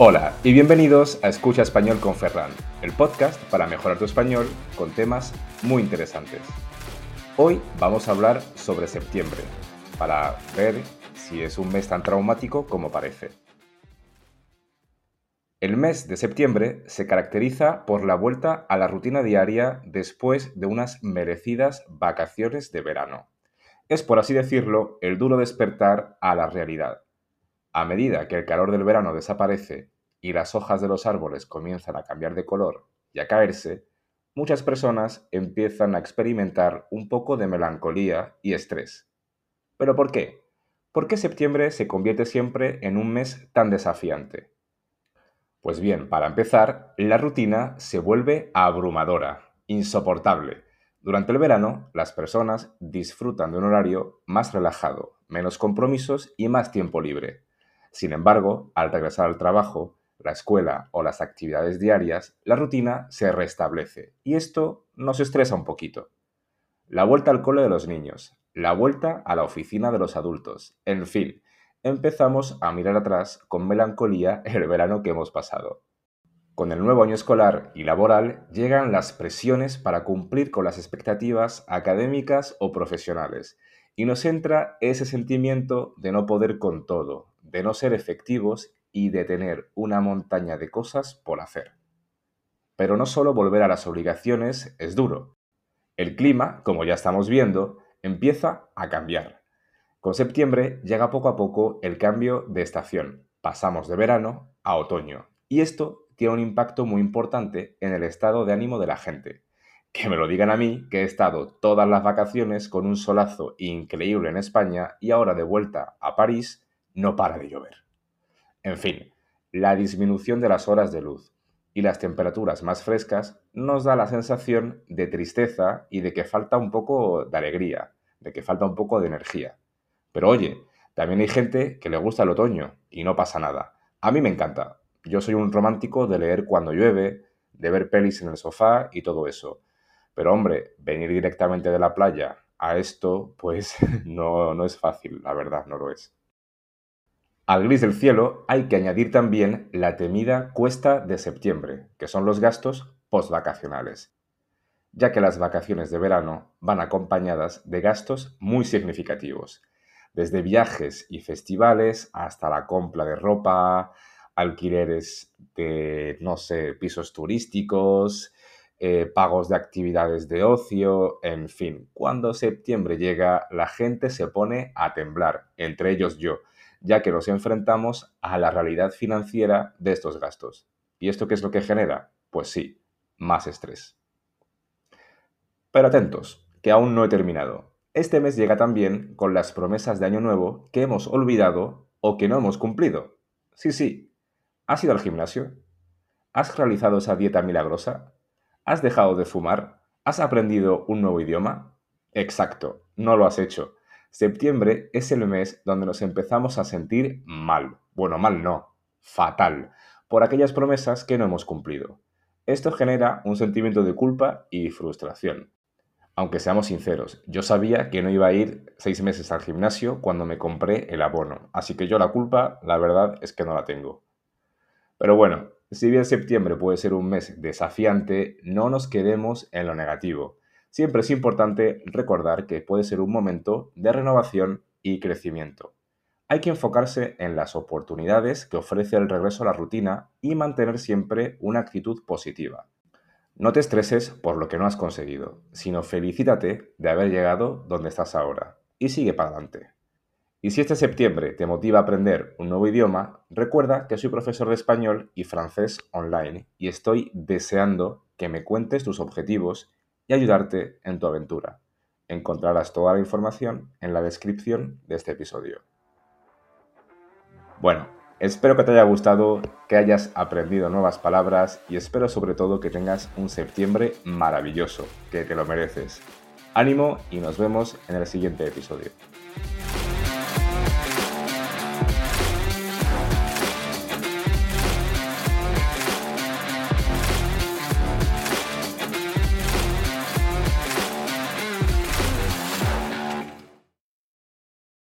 Hola y bienvenidos a Escucha Español con Ferran, el podcast para mejorar tu español con temas muy interesantes. Hoy vamos a hablar sobre septiembre, para ver si es un mes tan traumático como parece. El mes de septiembre se caracteriza por la vuelta a la rutina diaria después de unas merecidas vacaciones de verano. Es, por así decirlo, el duro despertar a la realidad a medida que el calor del verano desaparece y las hojas de los árboles comienzan a cambiar de color y a caerse, muchas personas empiezan a experimentar un poco de melancolía y estrés. ¿Pero por qué? ¿Por qué septiembre se convierte siempre en un mes tan desafiante? Pues bien, para empezar, la rutina se vuelve abrumadora, insoportable. Durante el verano, las personas disfrutan de un horario más relajado, menos compromisos y más tiempo libre. Sin embargo, al regresar al trabajo, la escuela o las actividades diarias, la rutina se restablece y esto nos estresa un poquito. La vuelta al cole de los niños, la vuelta a la oficina de los adultos, en fin, empezamos a mirar atrás con melancolía el verano que hemos pasado. Con el nuevo año escolar y laboral llegan las presiones para cumplir con las expectativas académicas o profesionales y nos entra ese sentimiento de no poder con todo, de no ser efectivos y de tener una montaña de cosas por hacer. Pero no solo volver a las obligaciones es duro. El clima, como ya estamos viendo, empieza a cambiar. Con septiembre llega poco a poco el cambio de estación. Pasamos de verano a otoño. Y esto tiene un impacto muy importante en el estado de ánimo de la gente. Que me lo digan a mí, que he estado todas las vacaciones con un solazo increíble en España y ahora de vuelta a París no para de llover. En fin, la disminución de las horas de luz y las temperaturas más frescas nos da la sensación de tristeza y de que falta un poco de alegría, de que falta un poco de energía. Pero oye, también hay gente que le gusta el otoño y no pasa nada. A mí me encanta. Yo soy un romántico de leer cuando llueve, de ver pelis en el sofá y todo eso. Pero hombre, venir directamente de la playa a esto, pues no, no es fácil, la verdad, no lo es. Al gris del cielo hay que añadir también la temida cuesta de septiembre, que son los gastos postvacacionales, ya que las vacaciones de verano van acompañadas de gastos muy significativos, desde viajes y festivales hasta la compra de ropa, alquileres de, no sé, pisos turísticos, eh, pagos de actividades de ocio, en fin, cuando septiembre llega la gente se pone a temblar, entre ellos yo, ya que nos enfrentamos a la realidad financiera de estos gastos. ¿Y esto qué es lo que genera? Pues sí, más estrés. Pero atentos, que aún no he terminado. Este mes llega también con las promesas de Año Nuevo que hemos olvidado o que no hemos cumplido. Sí, sí. ¿Has ido al gimnasio? ¿Has realizado esa dieta milagrosa? ¿Has dejado de fumar? ¿Has aprendido un nuevo idioma? Exacto, no lo has hecho. Septiembre es el mes donde nos empezamos a sentir mal. Bueno, mal no, fatal, por aquellas promesas que no hemos cumplido. Esto genera un sentimiento de culpa y frustración. Aunque seamos sinceros, yo sabía que no iba a ir seis meses al gimnasio cuando me compré el abono, así que yo la culpa, la verdad es que no la tengo. Pero bueno, si bien septiembre puede ser un mes desafiante, no nos quedemos en lo negativo siempre es importante recordar que puede ser un momento de renovación y crecimiento. Hay que enfocarse en las oportunidades que ofrece el regreso a la rutina y mantener siempre una actitud positiva. No te estreses por lo que no has conseguido, sino felicítate de haber llegado donde estás ahora y sigue para adelante. Y si este septiembre te motiva a aprender un nuevo idioma, recuerda que soy profesor de español y francés online y estoy deseando que me cuentes tus objetivos y ayudarte en tu aventura. Encontrarás toda la información en la descripción de este episodio. Bueno, espero que te haya gustado, que hayas aprendido nuevas palabras y espero sobre todo que tengas un septiembre maravilloso, que te lo mereces. Ánimo y nos vemos en el siguiente episodio.